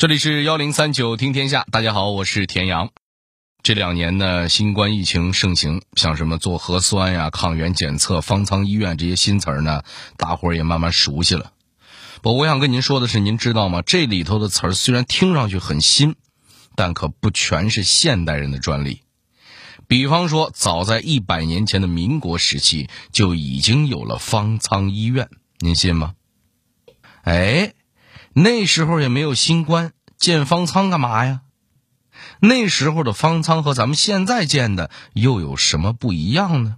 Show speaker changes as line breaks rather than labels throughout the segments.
这里是幺零三九听天下，大家好，我是田阳。这两年呢，新冠疫情盛行，像什么做核酸呀、抗原检测、方舱医院这些新词儿呢，大伙儿也慢慢熟悉了。不，我想跟您说的是，您知道吗？这里头的词儿虽然听上去很新，但可不全是现代人的专利。比方说，早在一百年前的民国时期，就已经有了方舱医院，您信吗？哎，那时候也没有新冠，建方舱干嘛呀？那时候的方舱和咱们现在建的又有什么不一样呢？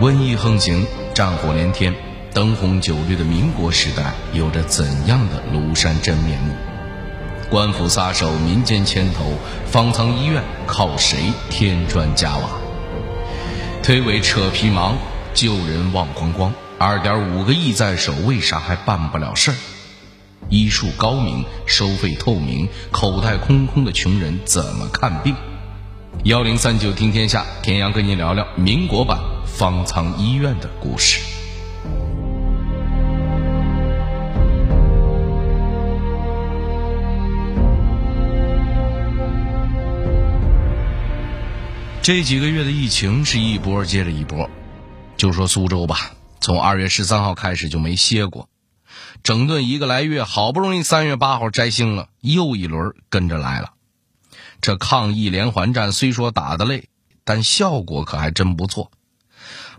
瘟疫横行，战火连天，灯红酒绿的民国时代有着怎样的庐山真面目？官府撒手，民间牵头，方舱医院靠谁添砖加瓦？推诿扯皮忙，救人忘光光。二点五个亿在手，为啥还办不了事儿？医术高明，收费透明，口袋空空的穷人怎么看病？幺零三九听天下，田阳跟您聊聊民国版方舱医院的故事。这几个月的疫情是一波接着一波，就说苏州吧。从二月十三号开始就没歇过，整顿一个来月，好不容易三月八号摘星了，又一轮跟着来了。这抗疫连环战虽说打得累，但效果可还真不错。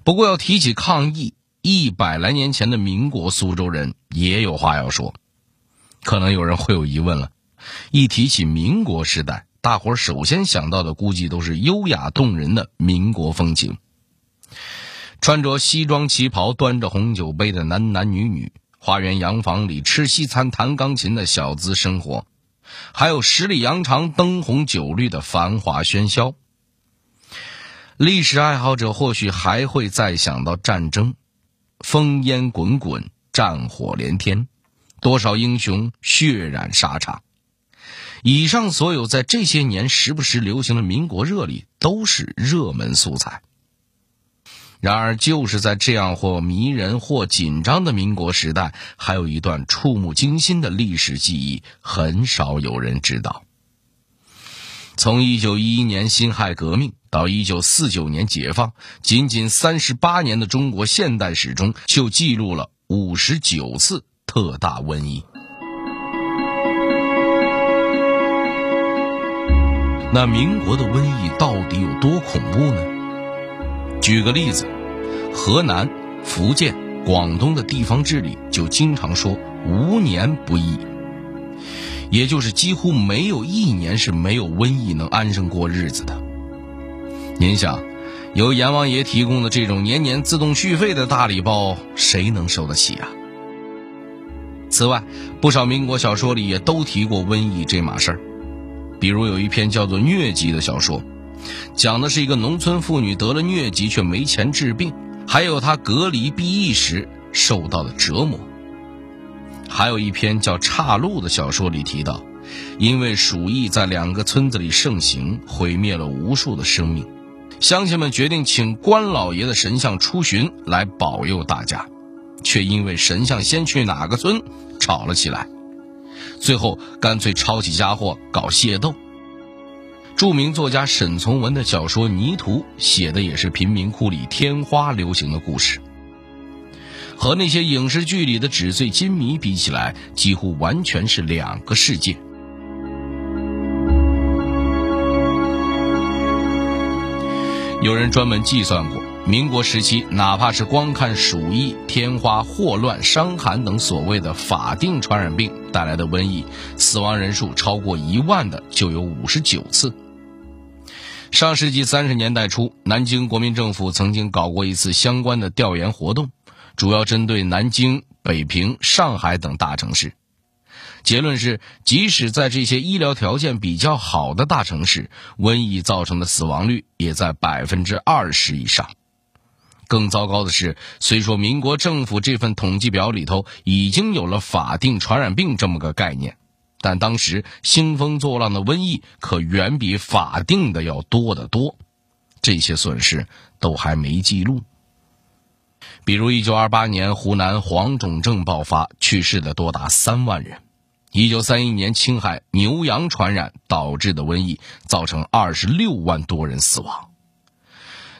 不过要提起抗疫，一百来年前的民国苏州人也有话要说。可能有人会有疑问了：一提起民国时代，大伙儿首先想到的估计都是优雅动人的民国风情。穿着西装旗袍、端着红酒杯的男男女女，花园洋房里吃西餐、弹钢琴的小资生活，还有十里洋场灯红酒绿的繁华喧嚣。历史爱好者或许还会再想到战争，烽烟滚滚，战火连天，多少英雄血染沙场。以上所有在这些年时不时流行的民国热里，都是热门素材。然而，就是在这样或迷人或紧张的民国时代，还有一段触目惊心的历史记忆，很少有人知道。从一九一一年辛亥革命到一九四九年解放，仅仅三十八年的中国现代史中，就记录了五十九次特大瘟疫。那民国的瘟疫到底有多恐怖呢？举个例子。河南、福建、广东的地方治理就经常说“无年不疫”，也就是几乎没有一年是没有瘟疫能安生过日子的。您想，由阎王爷提供的这种年年自动续费的大礼包，谁能受得起啊？此外，不少民国小说里也都提过瘟疫这码事儿，比如有一篇叫做《疟疾》的小说，讲的是一个农村妇女得了疟疾却没钱治病。还有她隔离避疫时受到的折磨。还有一篇叫《岔路》的小说里提到，因为鼠疫在两个村子里盛行，毁灭了无数的生命，乡亲们决定请关老爷的神像出巡来保佑大家，却因为神像先去哪个村吵了起来，最后干脆抄起家伙搞械斗。著名作家沈从文的小说《泥土》写的也是贫民窟里天花流行的故事，和那些影视剧里的纸醉金迷比起来，几乎完全是两个世界。有人专门计算过，民国时期哪怕是光看鼠疫、天花、霍乱、伤寒等所谓的法定传染病带来的瘟疫，死亡人数超过一万的就有五十九次。上世纪三十年代初，南京国民政府曾经搞过一次相关的调研活动，主要针对南京、北平、上海等大城市。结论是，即使在这些医疗条件比较好的大城市，瘟疫造成的死亡率也在百分之二十以上。更糟糕的是，虽说民国政府这份统计表里头已经有了法定传染病这么个概念。但当时兴风作浪的瘟疫可远比法定的要多得多，这些损失都还没记录。比如1928年湖南黄种症爆发，去世的多达三万人；1931年青海牛羊传染导致的瘟疫，造成26万多人死亡。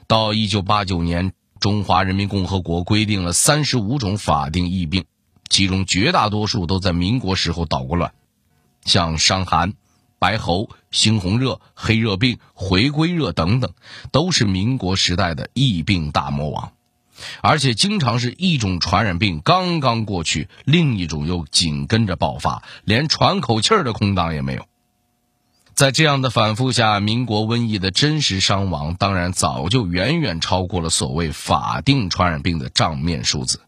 到1989年，中华人民共和国规定了35种法定疫病，其中绝大多数都在民国时候捣过乱，像伤寒。白喉、猩红热、黑热病、回归热等等，都是民国时代的疫病大魔王，而且经常是一种传染病刚刚过去，另一种又紧跟着爆发，连喘口气儿的空档也没有。在这样的反复下，民国瘟疫的真实伤亡当然早就远远超过了所谓法定传染病的账面数字。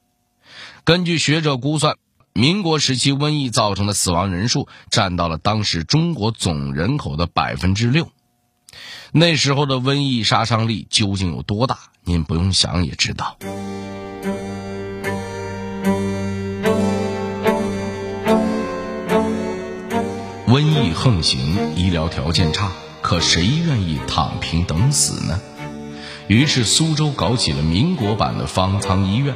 根据学者估算。民国时期瘟疫造成的死亡人数占到了当时中国总人口的百分之六。那时候的瘟疫杀伤力究竟有多大？您不用想也知道。瘟疫横行，医疗条件差，可谁愿意躺平等死呢？于是苏州搞起了民国版的方舱医院。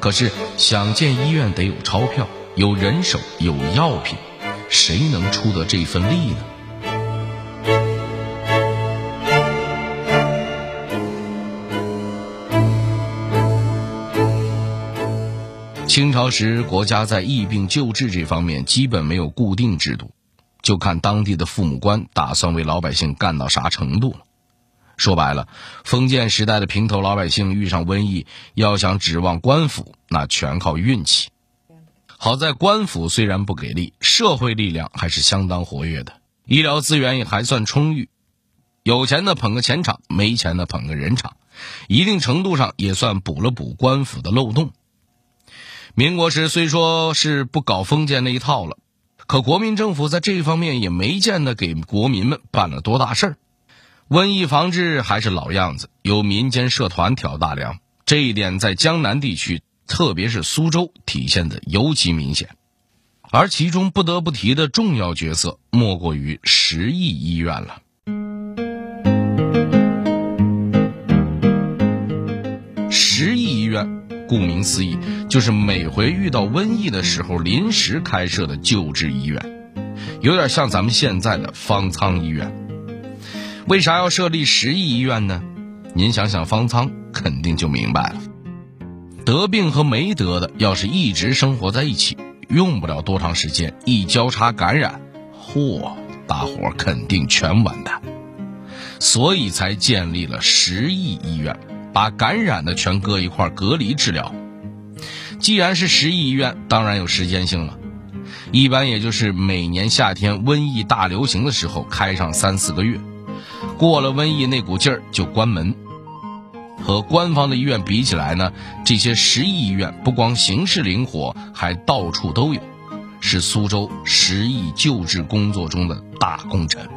可是想建医院得有钞票、有人手、有药品，谁能出得这份力呢？清朝时，国家在疫病救治这方面基本没有固定制度，就看当地的父母官打算为老百姓干到啥程度了。说白了，封建时代的平头老百姓遇上瘟疫，要想指望官府，那全靠运气。好在官府虽然不给力，社会力量还是相当活跃的，医疗资源也还算充裕。有钱的捧个钱场，没钱的捧个人场，一定程度上也算补了补官府的漏洞。民国时虽说是不搞封建那一套了，可国民政府在这方面也没见得给国民们办了多大事儿。瘟疫防治还是老样子，由民间社团挑大梁，这一点在江南地区，特别是苏州体现的尤其明显。而其中不得不提的重要角色，莫过于十亿医院了。顾名思义，就是每回遇到瘟疫的时候临时开设的救治医院，有点像咱们现在的方舱医院。为啥要设立十亿医院呢？您想想方舱，肯定就明白了。得病和没得的，要是一直生活在一起，用不了多长时间，一交叉感染，嚯，大伙肯定全完蛋。所以才建立了十亿医院，把感染的全搁一块隔离治疗。既然是十亿医院，当然有时间性了，一般也就是每年夏天瘟疫大流行的时候开上三四个月。过了瘟疫那股劲儿就关门。和官方的医院比起来呢，这些十亿医院不光形式灵活，还到处都有，是苏州十亿救治工作中的大功臣。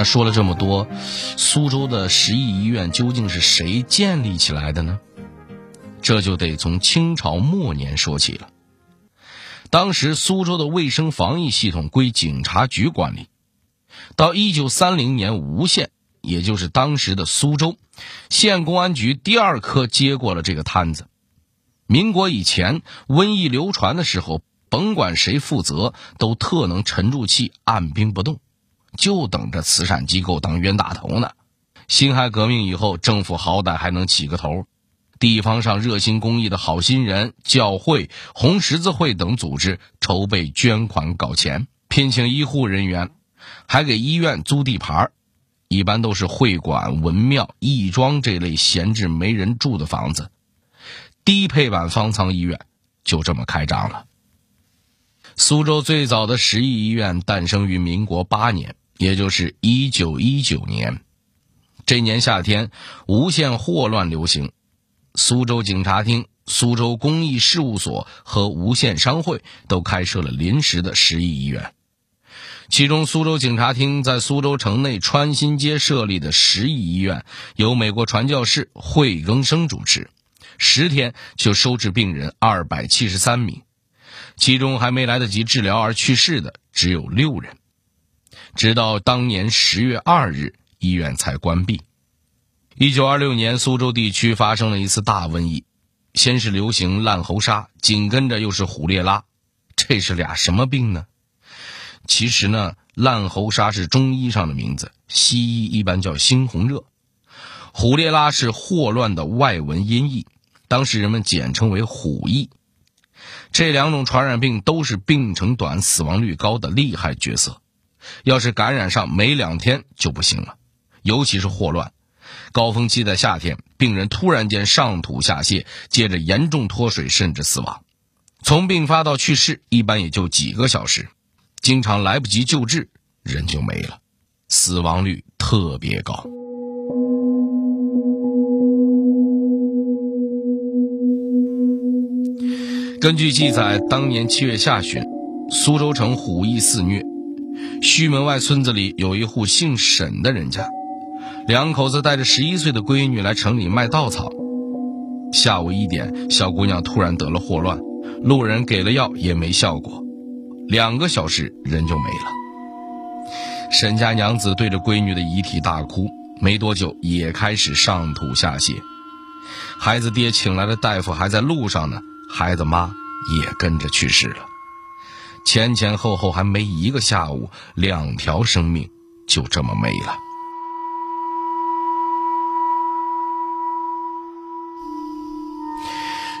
那说了这么多，苏州的十亿医院究竟是谁建立起来的呢？这就得从清朝末年说起了。当时苏州的卫生防疫系统归警察局管理，到一九三零年吴县，也就是当时的苏州县公安局第二科接过了这个摊子。民国以前，瘟疫流传的时候，甭管谁负责，都特能沉住气，按兵不动。就等着慈善机构当冤大头呢。辛亥革命以后，政府好歹还能起个头，地方上热心公益的好心人、教会、红十字会等组织筹备捐款搞钱，聘请医护人员，还给医院租地盘一般都是会馆、文庙、义庄这类闲置没人住的房子。低配版方舱医院就这么开张了。苏州最早的十亿医院诞生于民国八年。也就是一九一九年，这年夏天，无限霍乱流行，苏州警察厅、苏州公益事务所和吴县商会都开设了临时的十亿医院。其中，苏州警察厅在苏州城内川新街设立的十亿医院，由美国传教士惠更生主持，十天就收治病人二百七十三名。其中还没来得及治疗而去世的只有六人。直到当年十月二日，医院才关闭。一九二六年，苏州地区发生了一次大瘟疫，先是流行烂喉沙，紧跟着又是虎烈拉，这是俩什么病呢？其实呢，烂喉沙是中医上的名字，西医一般叫猩红热；虎烈拉是霍乱的外文音译，当时人们简称为虎疫。这两种传染病都是病程短、死亡率高的厉害角色。要是感染上没两天就不行了，尤其是霍乱，高峰期在夏天，病人突然间上吐下泻，接着严重脱水，甚至死亡。从病发到去世，一般也就几个小时，经常来不及救治，人就没了，死亡率特别高。根据记载，当年七月下旬，苏州城虎疫肆虐。胥门外村子里有一户姓沈的人家，两口子带着十一岁的闺女来城里卖稻草。下午一点，小姑娘突然得了霍乱，路人给了药也没效果，两个小时人就没了。沈家娘子对着闺女的遗体大哭，没多久也开始上吐下泻。孩子爹请来的大夫还在路上呢，孩子妈也跟着去世了。前前后后还没一个下午，两条生命就这么没了。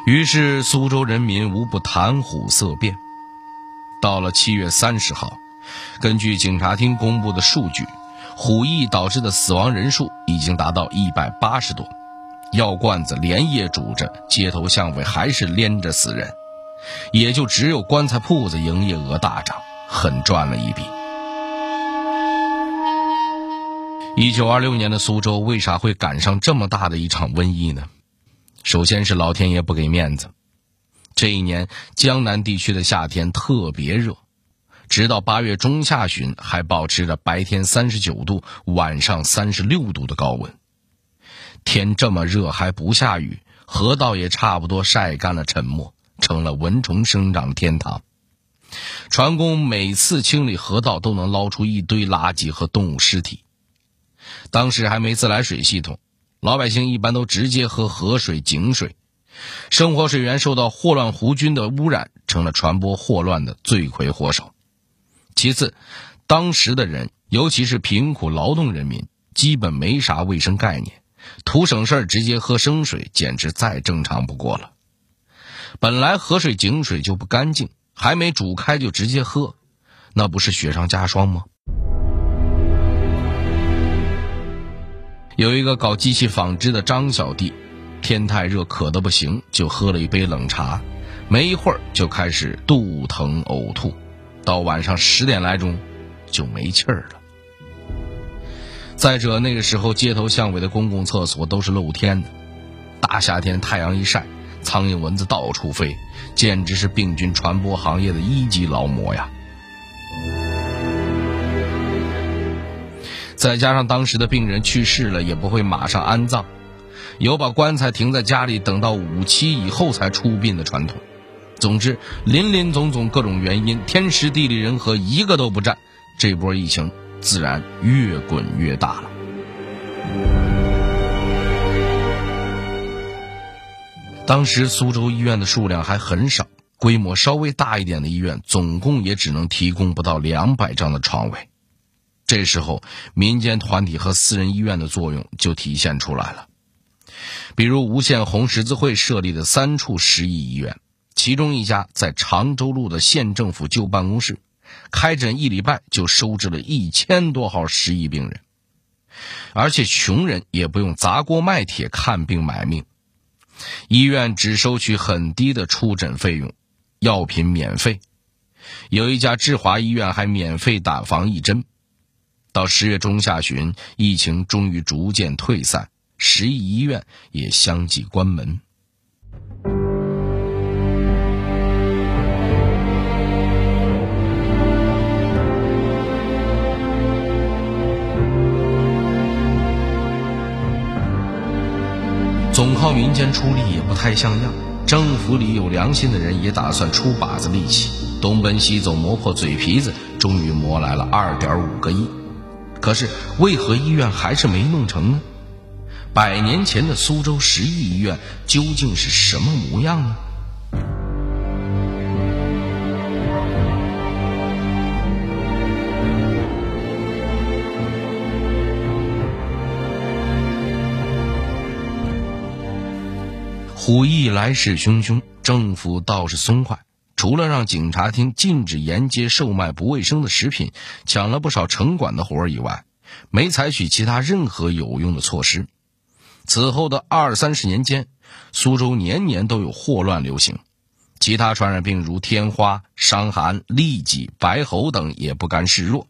于是苏州人民无不谈虎色变。到了七月三十号，根据警察厅公布的数据，虎疫导致的死亡人数已经达到一百八十多，药罐子连夜煮着，街头巷尾还是连着死人。也就只有棺材铺子营业额大涨，狠赚了一笔。一九二六年的苏州为啥会赶上这么大的一场瘟疫呢？首先是老天爷不给面子。这一年江南地区的夏天特别热，直到八月中下旬还保持着白天三十九度、晚上三十六度的高温。天这么热还不下雨，河道也差不多晒干了沉没。成了蚊虫生长天堂。船工每次清理河道都能捞出一堆垃圾和动物尸体。当时还没自来水系统，老百姓一般都直接喝河水、井水。生活水源受到霍乱弧菌的污染，成了传播霍乱的罪魁祸首。其次，当时的人，尤其是贫苦劳动人民，基本没啥卫生概念，图省事儿直接喝生水，简直再正常不过了。本来河水井水就不干净，还没煮开就直接喝，那不是雪上加霜吗？有一个搞机器纺织的张小弟，天太热渴得不行，就喝了一杯冷茶，没一会儿就开始肚疼呕吐，到晚上十点来钟就没气儿了。再者那个时候街头巷尾的公共厕所都是露天的，大夏天太阳一晒。苍蝇蚊子到处飞，简直是病菌传播行业的一级劳模呀！再加上当时的病人去世了，也不会马上安葬，有把棺材停在家里，等到五七以后才出殡的传统。总之，林林总总各种原因，天时地利人和一个都不占，这波疫情自然越滚越大了。当时苏州医院的数量还很少，规模稍微大一点的医院总共也只能提供不到两百张的床位。这时候，民间团体和私人医院的作用就体现出来了。比如无锡红十字会设立的三处十亿医院，其中一家在常州路的县政府旧办公室，开诊一礼拜就收治了一千多号十亿病人，而且穷人也不用砸锅卖铁看病买命。医院只收取很低的出诊费用，药品免费。有一家志华医院还免费打防疫针。到十月中下旬，疫情终于逐渐退散，十亿医院也相继关门。总靠民间出力也不太像样，政府里有良心的人也打算出把子力气，东奔西走磨破嘴皮子，终于磨来了二点五个亿。可是为何医院还是没弄成呢？百年前的苏州十亿医院究竟是什么模样呢？虎疫来势汹汹，政府倒是松快，除了让警察厅禁止沿街售卖不卫生的食品，抢了不少城管的活儿以外，没采取其他任何有用的措施。此后的二三十年间，苏州年年都有霍乱流行，其他传染病如天花、伤寒、痢疾、白喉等也不甘示弱。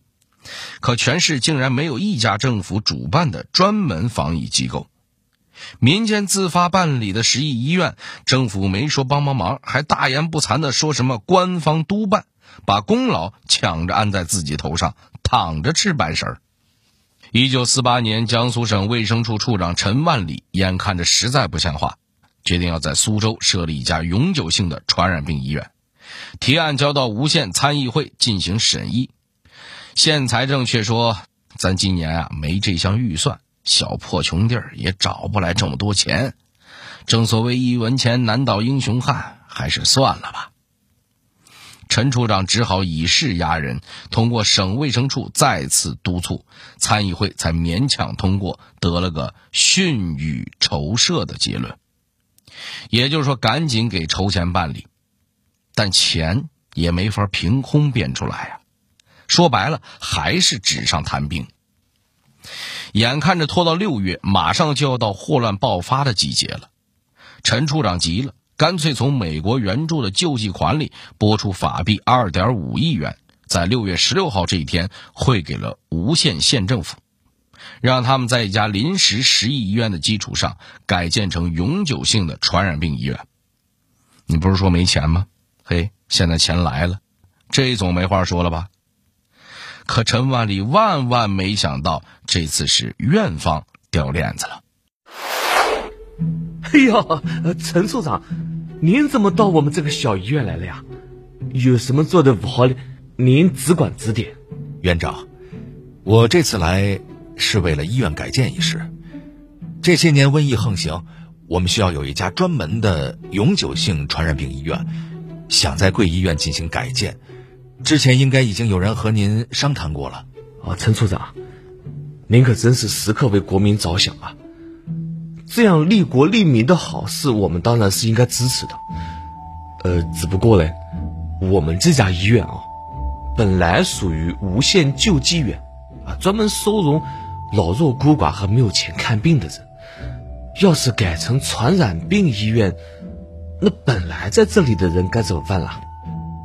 可全市竟然没有一家政府主办的专门防疫机构。民间自发办理的十亿医院，政府没说帮帮忙，还大言不惭的说什么官方督办，把功劳抢着安在自己头上，躺着吃白食儿。一九四八年，江苏省卫生处处长陈万里眼看着实在不像话，决定要在苏州设立一家永久性的传染病医院，提案交到吴县参议会进行审议。县财政却说：“咱今年啊没这项预算。”小破穷地儿也找不来这么多钱，正所谓一文钱难倒英雄汉，还是算了吧。陈处长只好以势压人，通过省卫生处再次督促，参议会才勉强通过，得了个训予筹设的结论。也就是说，赶紧给筹钱办理，但钱也没法凭空变出来呀。说白了，还是纸上谈兵。眼看着拖到六月，马上就要到霍乱爆发的季节了，陈处长急了，干脆从美国援助的救济款里拨出法币二点五亿元，在六月十六号这一天汇给了吴县县政府，让他们在一家临时十亿医院的基础上改建成永久性的传染病医院。你不是说没钱吗？嘿，现在钱来了，这总没话说了吧？可陈万里万万没想到，这次是院方掉链子了。
哎呀，陈处长，您怎么到我们这个小医院来了呀？有什么做的不好的，您只管指点。
院长，我这次来是为了医院改建一事。这些年瘟疫横行，我们需要有一家专门的永久性传染病医院，想在贵医院进行改建。之前应该已经有人和您商谈过了，
哦，陈处长，您可真是时刻为国民着想啊！这样利国利民的好事，我们当然是应该支持的。呃，只不过嘞，我们这家医院啊，本来属于无限救济院，啊，专门收容老弱孤寡和没有钱看病的人。要是改成传染病医院，那本来在这里的人该怎么办了？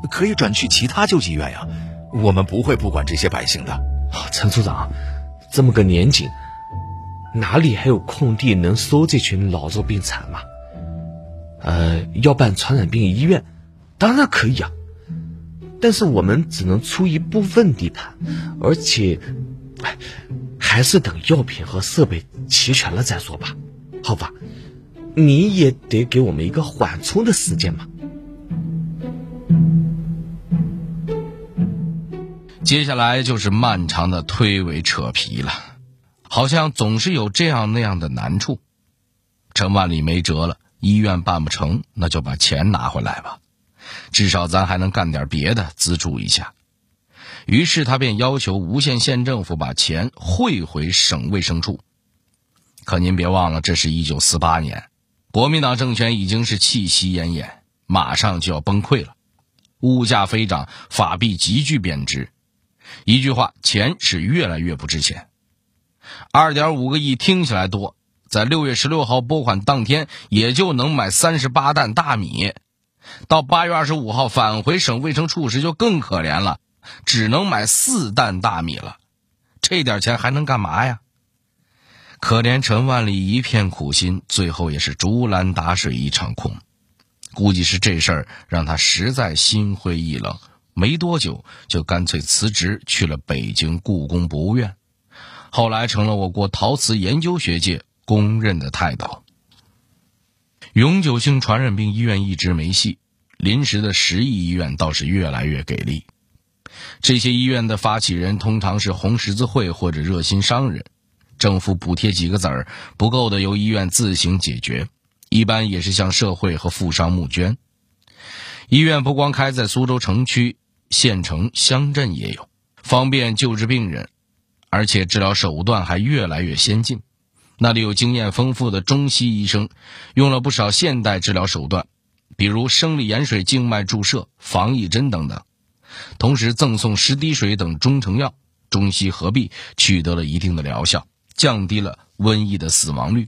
可以转去其他救济院呀，我们不会不管这些百姓的。
陈处长，这么个年景，哪里还有空地能收这群老弱病残嘛？呃，要办传染病医院，当然可以啊，但是我们只能出一部分地盘，而且，还是等药品和设备齐全了再说吧，好吧？你也得给我们一个缓冲的时间嘛。
接下来就是漫长的推诿扯皮了，好像总是有这样那样的难处。陈万里没辙了，医院办不成，那就把钱拿回来吧，至少咱还能干点别的资助一下。于是他便要求吴县县政府把钱汇回省卫生处。可您别忘了，这是一九四八年，国民党政权已经是气息奄奄，马上就要崩溃了，物价飞涨，法币急剧贬值。一句话，钱是越来越不值钱。二点五个亿听起来多，在六月十六号拨款当天，也就能买三十八担大米。到八月二十五号返回省卫生处时，就更可怜了，只能买四担大米了。这点钱还能干嘛呀？可怜陈万里一片苦心，最后也是竹篮打水一场空。估计是这事儿让他实在心灰意冷。没多久，就干脆辞职去了北京故宫博物院，后来成了我国陶瓷研究学界公认的泰斗。永久性传染病医院一直没戏，临时的十亿医院倒是越来越给力。这些医院的发起人通常是红十字会或者热心商人，政府补贴几个子儿不够的，由医院自行解决，一般也是向社会和富商募捐。医院不光开在苏州城区、县城、乡镇也有，方便救治病人，而且治疗手段还越来越先进。那里有经验丰富的中西医生，用了不少现代治疗手段，比如生理盐水静脉注射、防疫针等等。同时赠送十滴水等中成药，中西合璧，取得了一定的疗效，降低了瘟疫的死亡率。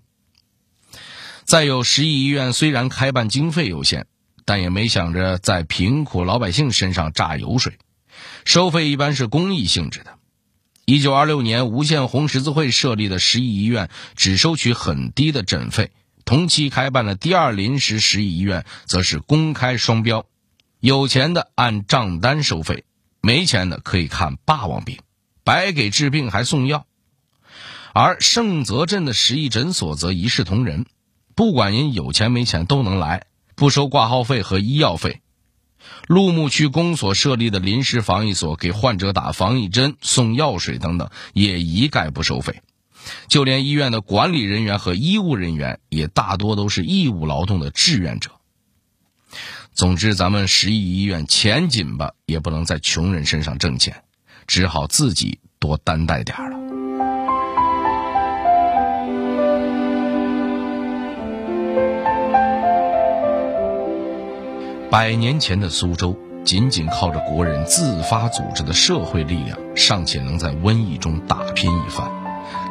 再有，十亿医院虽然开办经费有限，但也没想着在贫苦老百姓身上榨油水，收费一般是公益性质的。一九二六年，无锡红十字会设立的十亿医院只收取很低的诊费。同期开办的第二临时十亿医院，则是公开双标，有钱的按账单收费，没钱的可以看霸王病，白给治病还送药。而盛泽镇的十亿诊所则一视同仁，不管您有钱没钱都能来，不收挂号费和医药费。陆木区公所设立的临时防疫所，给患者打防疫针、送药水等等，也一概不收费。就连医院的管理人员和医务人员，也大多都是义务劳动的志愿者。总之，咱们十亿医院钱紧吧，也不能在穷人身上挣钱，只好自己多担待点了。百年前的苏州，仅仅靠着国人自发组织的社会力量，尚且能在瘟疫中打拼一番，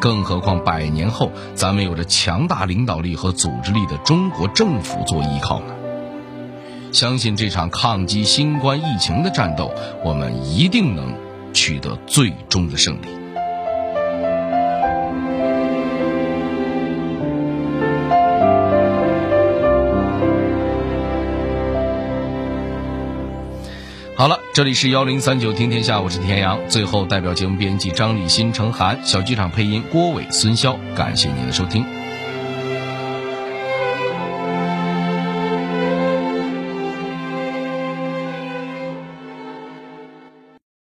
更何况百年后，咱们有着强大领导力和组织力的中国政府做依靠呢？相信这场抗击新冠疫情的战斗，我们一定能取得最终的胜利。这里是幺零三九听天下，我是田阳。最后，代表节目编辑张立新、程涵，小剧场配音郭伟、孙潇，感谢您的收听。